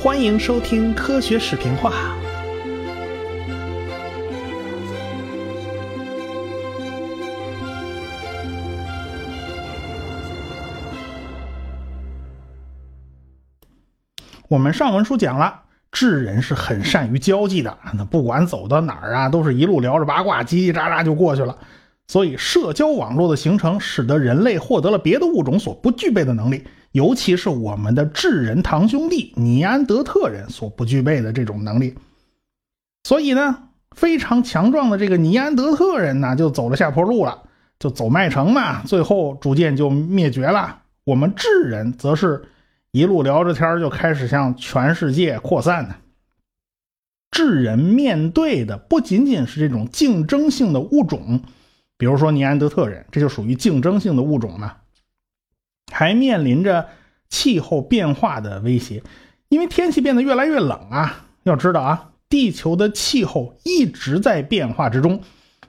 欢迎收听科学视频化。我们上文书讲了，智人是很善于交际的，那不管走到哪儿啊，都是一路聊着八卦，叽叽喳喳就过去了。所以，社交网络的形成，使得人类获得了别的物种所不具备的能力，尤其是我们的智人堂兄弟尼安德特人所不具备的这种能力。所以呢，非常强壮的这个尼安德特人呢，就走了下坡路了，就走麦城嘛，最后逐渐就灭绝了。我们智人则是。一路聊着天就开始向全世界扩散呢。智人面对的不仅仅是这种竞争性的物种，比如说尼安德特人，这就属于竞争性的物种嘛，还面临着气候变化的威胁，因为天气变得越来越冷啊。要知道啊，地球的气候一直在变化之中，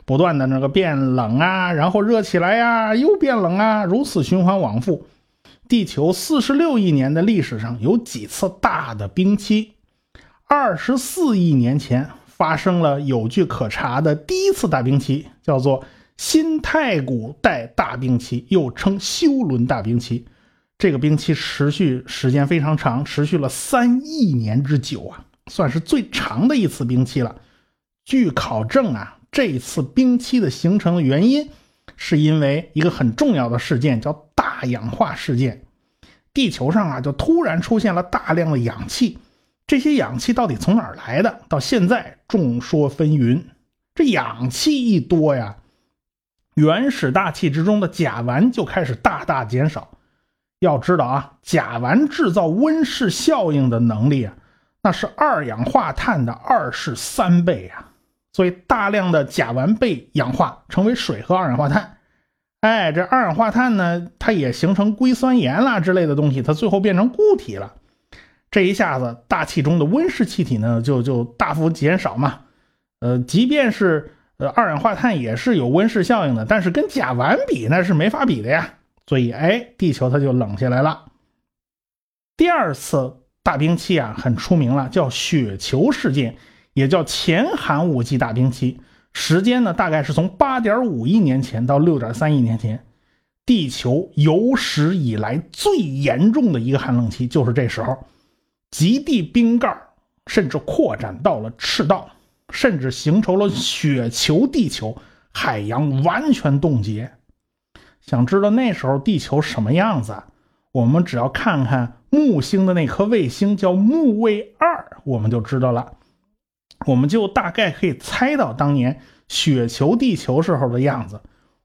不断的那个变冷啊，然后热起来呀，又变冷啊，如此循环往复。地球四十六亿年的历史上有几次大的冰期？二十四亿年前发生了有据可查的第一次大冰期，叫做新太古代大冰期，又称休伦大冰期。这个冰期持续时间非常长，持续了三亿年之久啊，算是最长的一次冰期了。据考证啊，这次冰期的形成的原因，是因为一个很重要的事件，叫。大氧化事件，地球上啊就突然出现了大量的氧气，这些氧气到底从哪儿来的？到现在众说纷纭。这氧气一多呀，原始大气之中的甲烷就开始大大减少。要知道啊，甲烷制造温室效应的能力啊，那是二氧化碳的二十三倍呀。所以大量的甲烷被氧化成为水和二氧化碳。哎，这二氧化碳呢，它也形成硅酸盐啦之类的东西，它最后变成固体了。这一下子，大气中的温室气体呢，就就大幅减少嘛。呃，即便是呃二氧化碳也是有温室效应的，但是跟甲烷比那是没法比的呀。所以，哎，地球它就冷下来了。第二次大冰期啊，很出名了，叫雪球事件，也叫前寒武纪大冰期。时间呢，大概是从八点五亿年前到六点三亿年前，地球有史以来最严重的一个寒冷期就是这时候，极地冰盖甚至扩展到了赤道，甚至形成了雪球地球，海洋完全冻结。想知道那时候地球什么样子？我们只要看看木星的那颗卫星叫木卫二，我们就知道了。我们就大概可以猜到当年雪球地球时候的样子。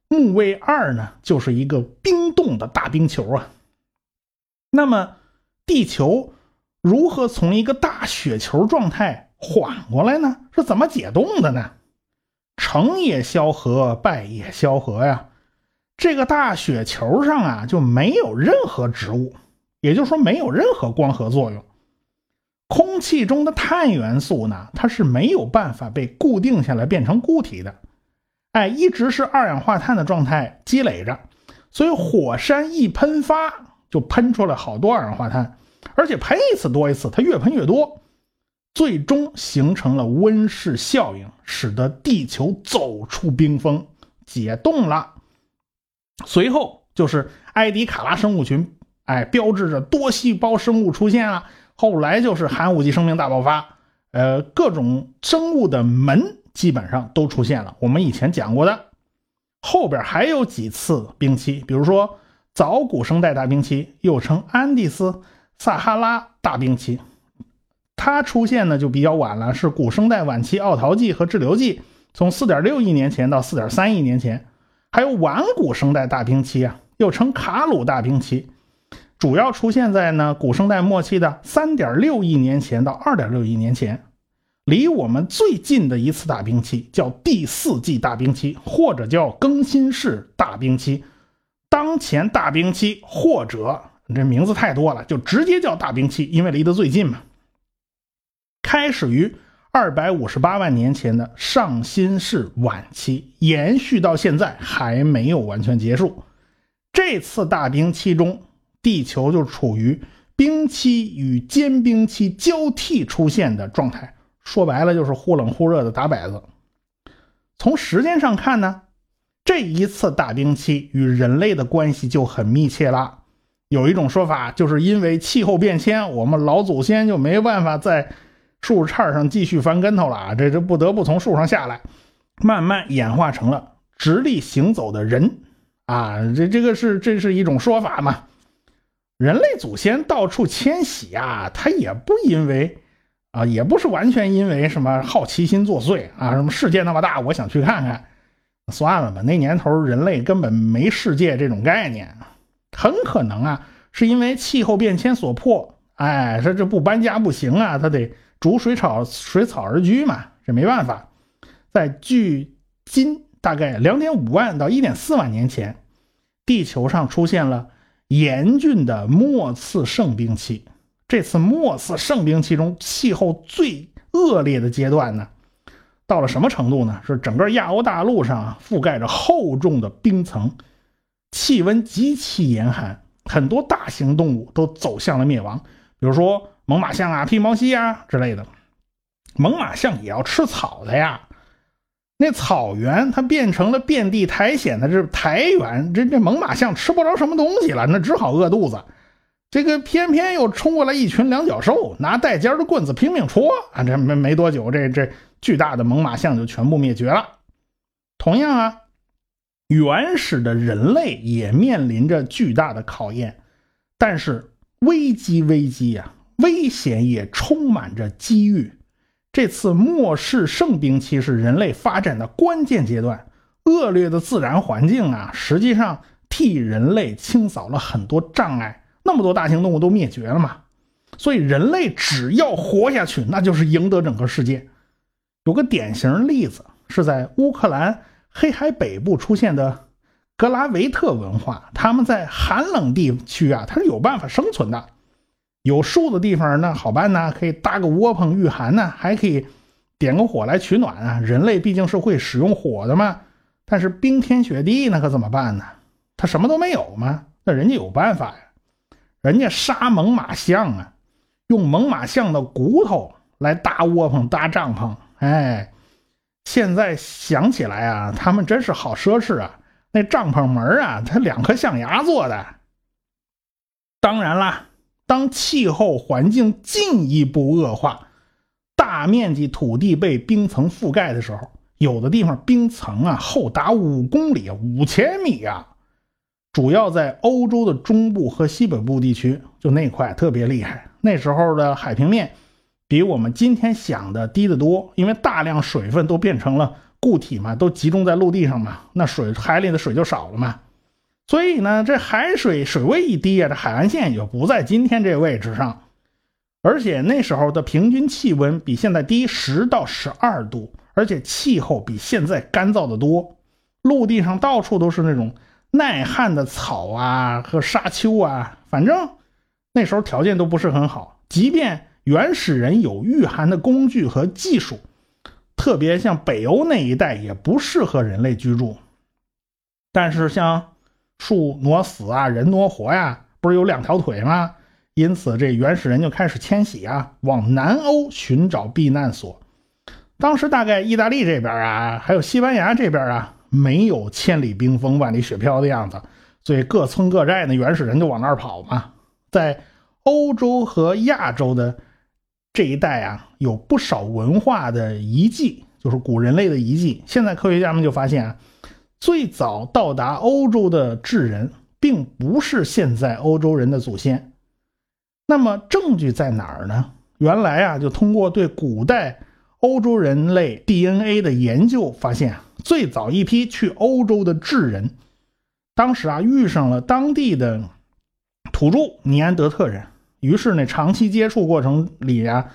木卫二呢，就是一个冰冻的大冰球啊。那么，地球如何从一个大雪球状态缓过来呢？是怎么解冻的呢？成也萧何，败也萧何呀。这个大雪球上啊，就没有任何植物，也就是说，没有任何光合作用。空气中的碳元素呢，它是没有办法被固定下来变成固体的，哎，一直是二氧化碳的状态积累着，所以火山一喷发就喷出来好多二氧化碳，而且喷一次多一次，它越喷越多，最终形成了温室效应，使得地球走出冰封，解冻了。随后就是埃迪卡拉生物群，哎，标志着多细胞生物出现了。后来就是寒武纪生命大爆发，呃，各种生物的门基本上都出现了。我们以前讲过的，后边还有几次冰期，比如说早古生代大冰期，又称安第斯撒哈拉大冰期，它出现呢就比较晚了，是古生代晚期奥陶纪和志留纪，从4.6亿年前到4.3亿年前。还有晚古生代大冰期啊，又称卡鲁大冰期。主要出现在呢古生代末期的三点六亿年前到二点六亿年前，离我们最近的一次大冰期叫第四纪大冰期，或者叫更新世大冰期。当前大冰期或者这名字太多了，就直接叫大冰期，因为离得最近嘛。开始于二百五十八万年前的上新世晚期，延续到现在还没有完全结束。这次大冰期中。地球就处于冰期与间冰期交替出现的状态。说白了就是忽冷忽热的打摆子。从时间上看呢，这一次大冰期与人类的关系就很密切了。有一种说法，就是因为气候变迁，我们老祖先就没办法在树杈上继续翻跟头了啊，这这不得不从树上下来，慢慢演化成了直立行走的人啊。这这个是这是一种说法嘛？人类祖先到处迁徙啊，他也不因为。啊，也不是完全因为什么好奇心作祟啊，什么世界那么大，我想去看看，算了吧。那年头人类根本没世界这种概念，很可能啊，是因为气候变迁所迫。哎，这这不搬家不行啊，他得逐水草水草而居嘛，这没办法。在距今大概两点五万到一点四万年前，地球上出现了严峻的末次盛冰期。这次末次盛冰期中气候最恶劣的阶段呢，到了什么程度呢？是整个亚欧大陆上覆盖着厚重的冰层，气温极其严寒，很多大型动物都走向了灭亡，比如说猛犸象啊、披毛犀啊之类的。猛犸象也要吃草的呀，那草原它变成了遍地苔藓的这苔原，这这猛犸象吃不着什么东西了，那只好饿肚子。这个偏偏又冲过来一群两脚兽，拿带尖的棍子拼命戳啊！这没没多久，这这巨大的猛犸象就全部灭绝了。同样啊，原始的人类也面临着巨大的考验，但是危机危机呀，危险也充满着机遇。这次末世盛冰期是人类发展的关键阶段，恶劣的自然环境啊，实际上替人类清扫了很多障碍。那么多大型动物都灭绝了嘛，所以人类只要活下去，那就是赢得整个世界。有个典型例子是在乌克兰黑海北部出现的格拉维特文化，他们在寒冷地区啊，它是有办法生存的。有树的地方那好办呢，可以搭个窝棚御寒呢，还可以点个火来取暖啊。人类毕竟是会使用火的嘛。但是冰天雪地那可怎么办呢？他什么都没有吗，那人家有办法呀。人家杀猛犸象啊，用猛犸象的骨头来搭窝棚、搭帐篷。哎，现在想起来啊，他们真是好奢侈啊！那帐篷门啊，它两颗象牙做的。当然啦，当气候环境进一步恶化，大面积土地被冰层覆盖的时候，有的地方冰层啊厚达五公里、五千米啊。主要在欧洲的中部和西北部地区，就那块特别厉害。那时候的海平面比我们今天想的低得多，因为大量水分都变成了固体嘛，都集中在陆地上嘛，那水海里的水就少了嘛。所以呢，这海水水位一低啊，这海岸线也就不在今天这位置上。而且那时候的平均气温比现在低十到十二度，而且气候比现在干燥的多，陆地上到处都是那种。耐旱的草啊和沙丘啊，反正那时候条件都不是很好。即便原始人有御寒的工具和技术，特别像北欧那一带也不适合人类居住。但是像树挪死啊，人挪活呀，不是有两条腿吗？因此这原始人就开始迁徙啊，往南欧寻找避难所。当时大概意大利这边啊，还有西班牙这边啊。没有千里冰封、万里雪飘的样子，所以各村各寨的原始人就往那儿跑嘛。在欧洲和亚洲的这一带啊，有不少文化的遗迹，就是古人类的遗迹。现在科学家们就发现啊，最早到达欧洲的智人，并不是现在欧洲人的祖先。那么证据在哪儿呢？原来啊，就通过对古代欧洲人类 DNA 的研究发现。最早一批去欧洲的智人，当时啊遇上了当地的土著尼安德特人，于是呢长期接触过程里啊，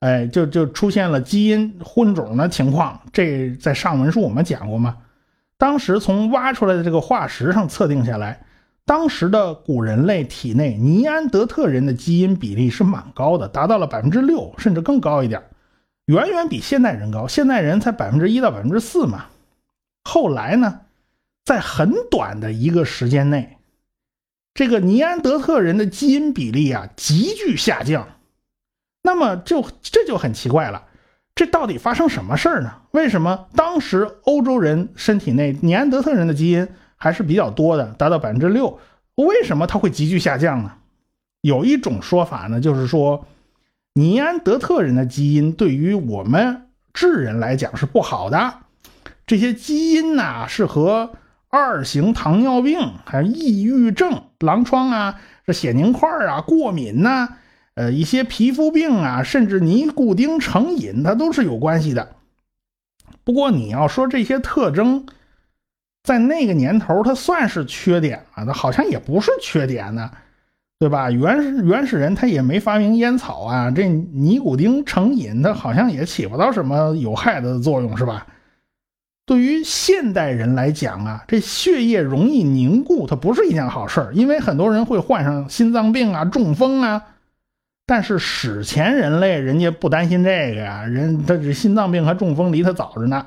哎就就出现了基因混种的情况。这在上文书我们讲过吗？当时从挖出来的这个化石上测定下来，当时的古人类体内尼安德特人的基因比例是蛮高的，达到了百分之六甚至更高一点，远远比现代人高。现代人才百分之一到百分之四嘛。后来呢，在很短的一个时间内，这个尼安德特人的基因比例啊急剧下降。那么就这就很奇怪了，这到底发生什么事儿呢？为什么当时欧洲人身体内尼安德特人的基因还是比较多的，达到百分之六？为什么它会急剧下降呢？有一种说法呢，就是说尼安德特人的基因对于我们智人来讲是不好的，这些基因呐是和二型糖尿病、还有抑郁症、狼疮啊、这血凝块啊、过敏呐。呃，一些皮肤病啊，甚至尼古丁成瘾，它都是有关系的。不过你要说这些特征，在那个年头，它算是缺点吗？它好像也不是缺点呢，对吧？原始原始人他也没发明烟草啊，这尼古丁成瘾，它好像也起不到什么有害的作用，是吧？对于现代人来讲啊，这血液容易凝固，它不是一件好事因为很多人会患上心脏病啊、中风啊。但是史前人类人家不担心这个呀，人他这心脏病和中风离他早着呢。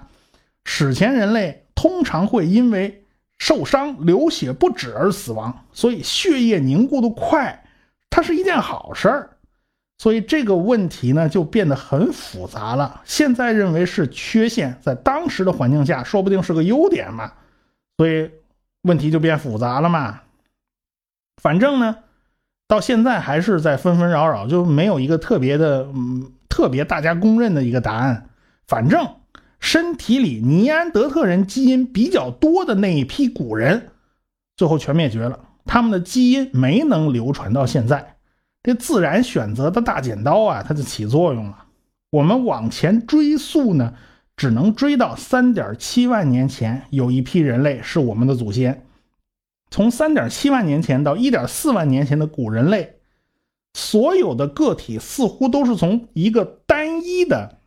史前人类通常会因为受伤流血不止而死亡，所以血液凝固的快，它是一件好事儿。所以这个问题呢就变得很复杂了。现在认为是缺陷，在当时的环境下说不定是个优点嘛。所以问题就变复杂了嘛。反正呢。到现在还是在纷纷扰扰，就没有一个特别的，嗯，特别大家公认的一个答案。反正身体里尼安德特人基因比较多的那一批古人，最后全灭绝了，他们的基因没能流传到现在。这自然选择的大剪刀啊，它就起作用了。我们往前追溯呢，只能追到三点七万年前，有一批人类是我们的祖先。从三点七万年前到一点四万年前的古人类，所有的个体似乎都是从一个单一的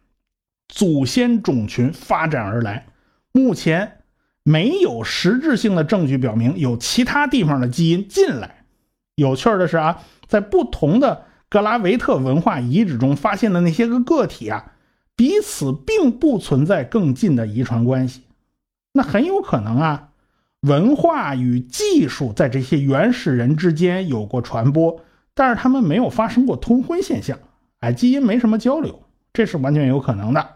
祖先种群发展而来。目前没有实质性的证据表明有其他地方的基因进来。有趣的是啊，在不同的格拉维特文化遗址中发现的那些个个体啊，彼此并不存在更近的遗传关系。那很有可能啊。文化与技术在这些原始人之间有过传播，但是他们没有发生过通婚现象，哎，基因没什么交流，这是完全有可能的。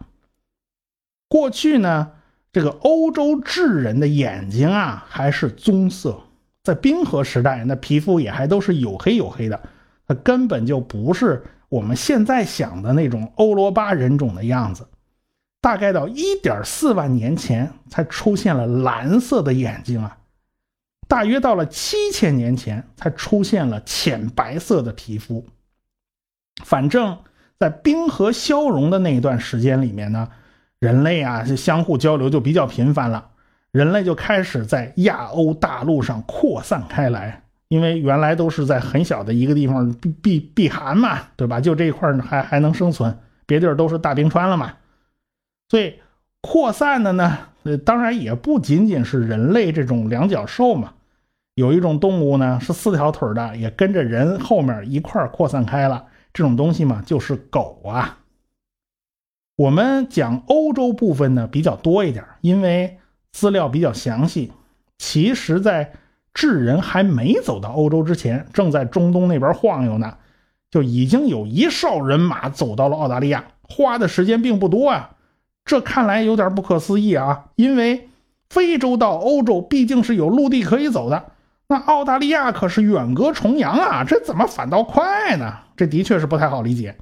过去呢，这个欧洲智人的眼睛啊还是棕色，在冰河时代，那皮肤也还都是黝黑黝黑的，它根本就不是我们现在想的那种欧罗巴人种的样子。大概到一点四万年前才出现了蓝色的眼睛啊，大约到了七千年前才出现了浅白色的皮肤。反正，在冰河消融的那一段时间里面呢，人类啊就相互交流就比较频繁了，人类就开始在亚欧大陆上扩散开来，因为原来都是在很小的一个地方避避避寒嘛，对吧？就这一块还还能生存，别地儿都是大冰川了嘛。所以扩散的呢，呃，当然也不仅仅是人类这种两脚兽嘛，有一种动物呢是四条腿的，也跟着人后面一块扩散开了。这种东西嘛，就是狗啊。我们讲欧洲部分呢比较多一点，因为资料比较详细。其实，在智人还没走到欧洲之前，正在中东那边晃悠呢，就已经有一哨人马走到了澳大利亚，花的时间并不多啊。这看来有点不可思议啊！因为非洲到欧洲毕竟是有陆地可以走的，那澳大利亚可是远隔重洋啊，这怎么反倒快呢？这的确是不太好理解。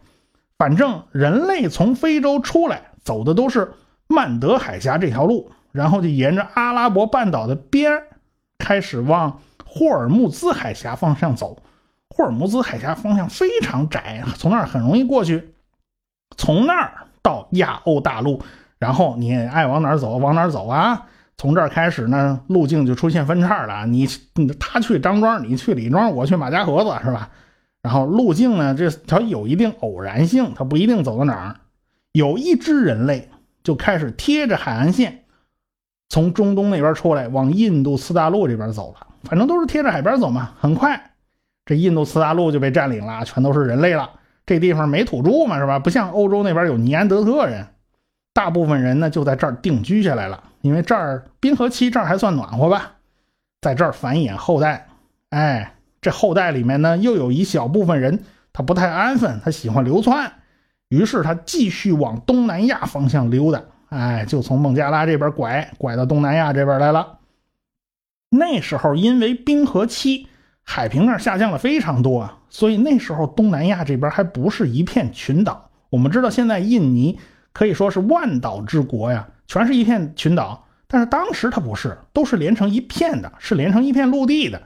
反正人类从非洲出来走的都是曼德海峡这条路，然后就沿着阿拉伯半岛的边开始往霍尔木兹海峡方向走。霍尔木兹海峡方向非常窄，从那儿很容易过去。从那儿。到亚欧大陆，然后你爱往哪儿走往哪儿走啊！从这儿开始呢，路径就出现分叉了。你他去张庄，你去李庄，我去马家河子，是吧？然后路径呢，这它有一定偶然性，它不一定走到哪儿。有一支人类就开始贴着海岸线，从中东那边出来，往印度次大陆这边走了。反正都是贴着海边走嘛。很快，这印度次大陆就被占领了，全都是人类了。这地方没土著嘛，是吧？不像欧洲那边有尼安德特人，大部分人呢就在这儿定居下来了。因为这儿冰河期这儿还算暖和吧，在这儿繁衍后代。哎，这后代里面呢，又有一小部分人他不太安分，他喜欢流窜，于是他继续往东南亚方向溜达。哎，就从孟加拉这边拐拐到东南亚这边来了。那时候因为冰河期，海平面下降了非常多啊，所以那时候东南亚这边还不是一片群岛。我们知道现在印尼可以说是万岛之国呀，全是一片群岛，但是当时它不是，都是连成一片的，是连成一片陆地的。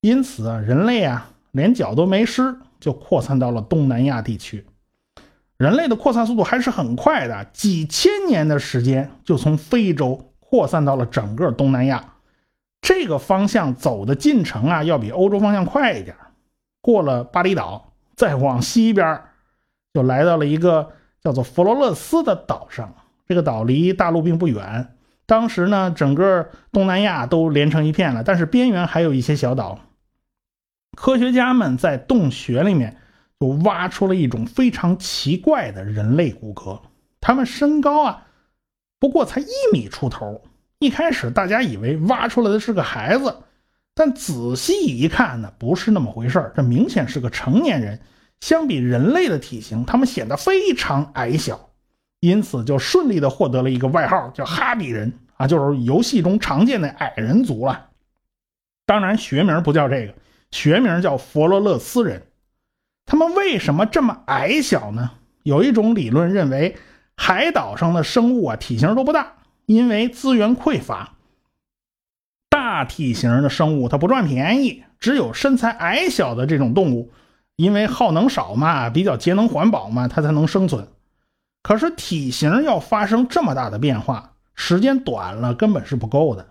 因此啊，人类啊连脚都没湿，就扩散到了东南亚地区。人类的扩散速度还是很快的，几千年的时间就从非洲扩散到了整个东南亚。这个方向走的进程啊，要比欧洲方向快一点。过了巴厘岛，再往西边，就来到了一个叫做佛罗勒斯的岛上。这个岛离大陆并不远。当时呢，整个东南亚都连成一片了，但是边缘还有一些小岛。科学家们在洞穴里面。就挖出了一种非常奇怪的人类骨骼，他们身高啊，不过才一米出头。一开始大家以为挖出来的是个孩子，但仔细一看呢，不是那么回事这明显是个成年人。相比人类的体型，他们显得非常矮小，因此就顺利的获得了一个外号，叫哈比人啊，就是游戏中常见的矮人族了。当然，学名不叫这个，学名叫佛罗勒斯人。他们为什么这么矮小呢？有一种理论认为，海岛上的生物啊体型都不大，因为资源匮乏。大体型的生物它不赚便宜，只有身材矮小的这种动物，因为耗能少嘛，比较节能环保嘛，它才能生存。可是体型要发生这么大的变化，时间短了根本是不够的。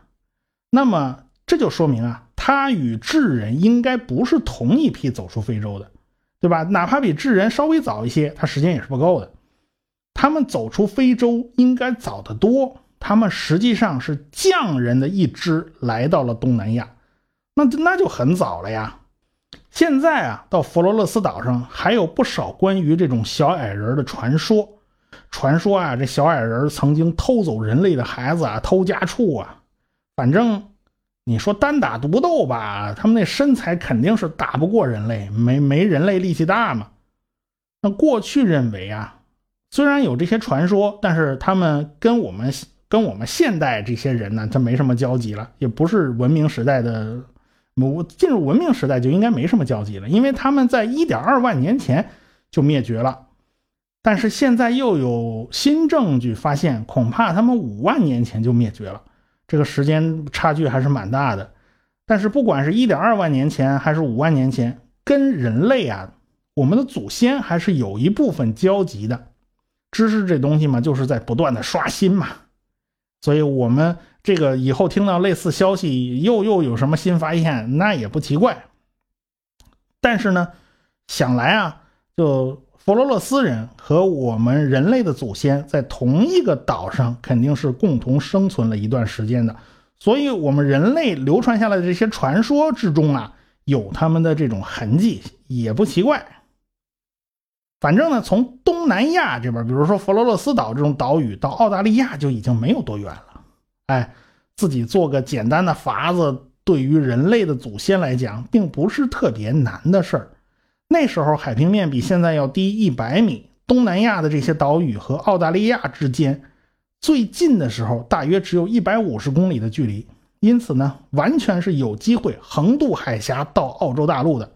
那么这就说明啊，它与智人应该不是同一批走出非洲的。对吧？哪怕比智人稍微早一些，它时间也是不够的。他们走出非洲应该早得多。他们实际上是匠人的一支来到了东南亚，那那就很早了呀。现在啊，到佛罗勒斯岛上还有不少关于这种小矮人的传说。传说啊，这小矮人曾经偷走人类的孩子啊，偷家畜啊，反正。你说单打独斗吧，他们那身材肯定是打不过人类，没没人类力气大嘛。那过去认为啊，虽然有这些传说，但是他们跟我们跟我们现代这些人呢，他没什么交集了，也不是文明时代的。我进入文明时代就应该没什么交集了，因为他们在一点二万年前就灭绝了。但是现在又有新证据发现，恐怕他们五万年前就灭绝了。这个时间差距还是蛮大的，但是不管是一点二万年前还是五万年前，跟人类啊，我们的祖先还是有一部分交集的。知识这东西嘛，就是在不断的刷新嘛，所以我们这个以后听到类似消息，又又有什么新发现，那也不奇怪。但是呢，想来啊，就。佛罗勒斯人和我们人类的祖先在同一个岛上，肯定是共同生存了一段时间的，所以，我们人类流传下来的这些传说之中啊，有他们的这种痕迹，也不奇怪。反正呢，从东南亚这边，比如说佛罗勒斯岛这种岛屿，到澳大利亚就已经没有多远了。哎，自己做个简单的筏子，对于人类的祖先来讲，并不是特别难的事儿。那时候海平面比现在要低一百米，东南亚的这些岛屿和澳大利亚之间最近的时候大约只有一百五十公里的距离，因此呢，完全是有机会横渡海峡到澳洲大陆的。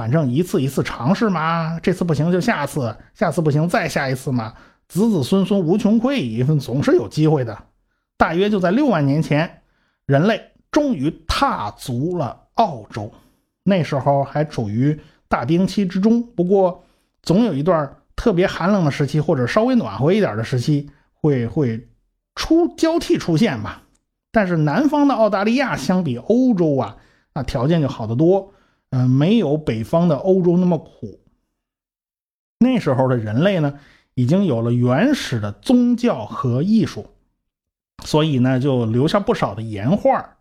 反正一次一次尝试嘛，这次不行就下次，下次不行再下一次嘛，子子孙孙无穷匮矣，总是有机会的。大约就在六万年前，人类终于踏足了澳洲，那时候还处于。大冰期之中，不过总有一段特别寒冷的时期，或者稍微暖和一点的时期，会会出交替出现吧。但是南方的澳大利亚相比欧洲啊，那条件就好得多，嗯，没有北方的欧洲那么苦。那时候的人类呢，已经有了原始的宗教和艺术，所以呢，就留下不少的岩画。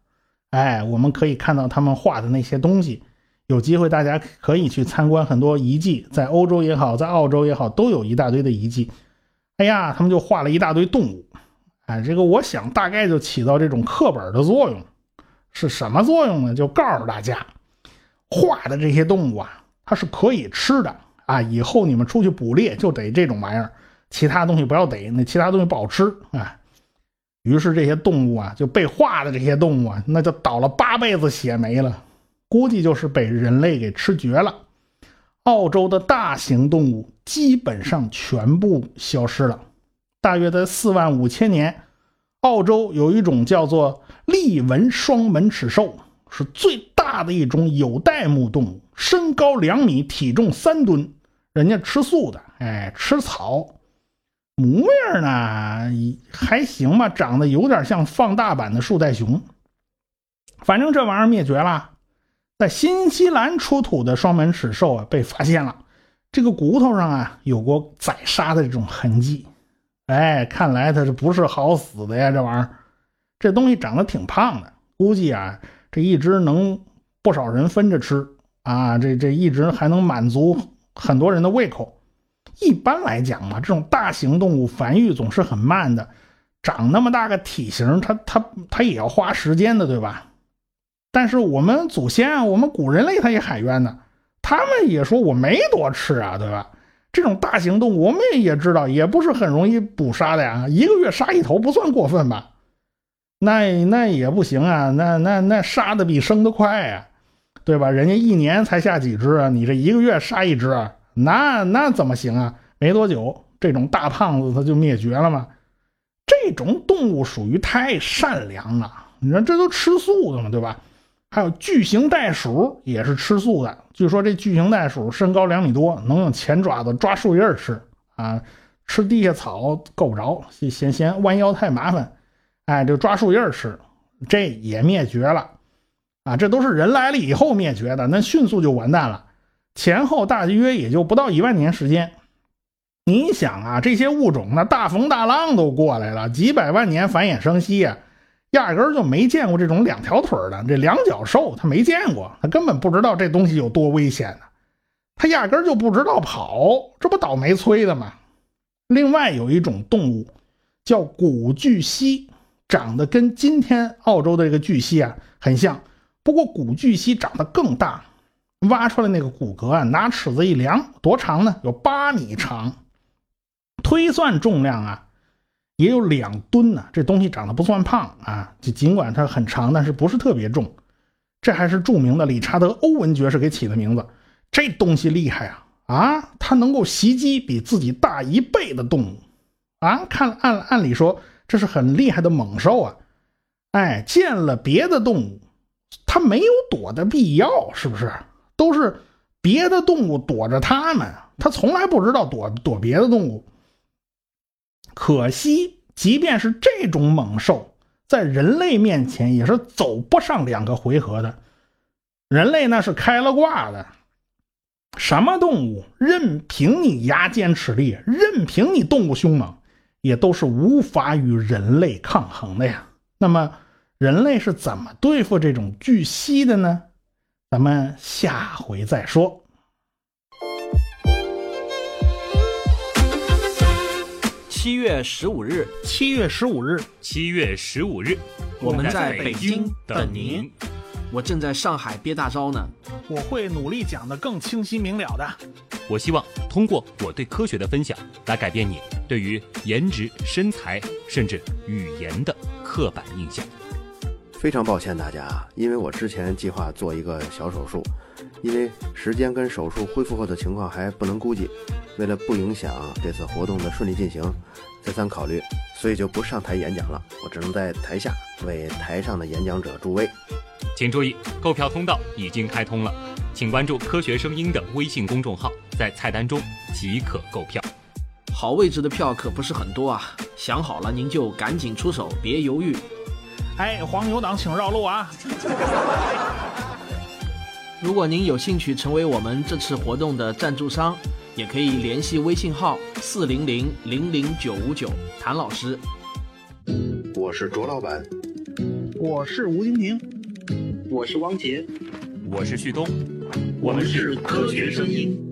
哎，我们可以看到他们画的那些东西。有机会大家可以去参观很多遗迹，在欧洲也好，在澳洲也好，都有一大堆的遗迹。哎呀，他们就画了一大堆动物，哎，这个我想大概就起到这种课本的作用。是什么作用呢？就告诉大家，化的这些动物啊，它是可以吃的啊。以后你们出去捕猎就得这种玩意儿，其他东西不要逮，那其他东西不好吃啊。于是这些动物啊，就被化的这些动物啊，那就倒了八辈子血霉了，估计就是被人类给吃绝了。澳洲的大型动物基本上全部消失了。大约在四万五千年，澳洲有一种叫做利纹双门齿兽，是最大的一种有袋目动物，身高两米，体重三吨。人家吃素的，哎，吃草。模样呢还行吧，长得有点像放大版的树袋熊。反正这玩意儿灭绝了，在新西兰出土的双门齿兽啊被发现了，这个骨头上啊有过宰杀的这种痕迹。哎，看来它是不是好死的呀？这玩意儿，这东西长得挺胖的，估计啊这一只能不少人分着吃啊，这这一直还能满足很多人的胃口。一般来讲嘛，这种大型动物繁育总是很慢的，长那么大个体型，它它它也要花时间的，对吧？但是我们祖先啊，我们古人类他也海冤呢，他们也说我没多吃啊，对吧？这种大型动物我们也知道，也不是很容易捕杀的呀，一个月杀一头不算过分吧？那那也不行啊，那那那杀的比生的快呀，对吧？人家一年才下几只啊，你这一个月杀一只。那那怎么行啊？没多久，这种大胖子它就灭绝了吗？这种动物属于太善良了。你说这都吃素的嘛，对吧？还有巨型袋鼠也是吃素的。据说这巨型袋鼠身高两米多，能用前爪子抓树叶吃啊，吃地下草够不着，嫌嫌弯腰太麻烦，哎，就抓树叶吃，这也灭绝了啊！这都是人来了以后灭绝的，那迅速就完蛋了。前后大约也就不到一万年时间，你想啊，这些物种那大风大浪都过来了，几百万年繁衍生息呀，压根儿就没见过这种两条腿的这两脚兽，他没见过，他根本不知道这东西有多危险呢，他压根就不知道跑，这不倒霉催的吗？另外有一种动物叫古巨蜥，长得跟今天澳洲的这个巨蜥啊很像，不过古巨蜥长得更大。挖出来那个骨骼啊，拿尺子一量，多长呢？有八米长，推算重量啊，也有两吨呢。这东西长得不算胖啊，就尽管它很长，但是不是特别重。这还是著名的理查德·欧文爵士给起的名字。这东西厉害啊啊！它能够袭击比自己大一倍的动物啊！看按按理说这是很厉害的猛兽啊。哎，见了别的动物，它没有躲的必要，是不是？都是别的动物躲着它们，它从来不知道躲躲别的动物。可惜，即便是这种猛兽，在人类面前也是走不上两个回合的。人类那是开了挂的，什么动物，任凭你牙尖齿利，任凭你动物凶猛，也都是无法与人类抗衡的呀。那么，人类是怎么对付这种巨蜥的呢？咱们下回再说。七月十五日，七月十五日，七月十五日，我们在北京等您。我正在上海憋大招呢，我会努力讲得更清晰明了的。我希望通过我对科学的分享，来改变你对于颜值、身材甚至语言的刻板印象。非常抱歉大家啊，因为我之前计划做一个小手术，因为时间跟手术恢复后的情况还不能估计，为了不影响这次活动的顺利进行，再三考虑，所以就不上台演讲了，我只能在台下为台上的演讲者助威。请注意，购票通道已经开通了，请关注“科学声音”的微信公众号，在菜单中即可购票。好位置的票可不是很多啊，想好了您就赶紧出手，别犹豫。哎，黄牛党，请绕路啊！如果您有兴趣成为我们这次活动的赞助商，也可以联系微信号四零零零零九五九谭老师。我是卓老板，我是吴金平，我是汪杰，我是旭东，我们是科学声音。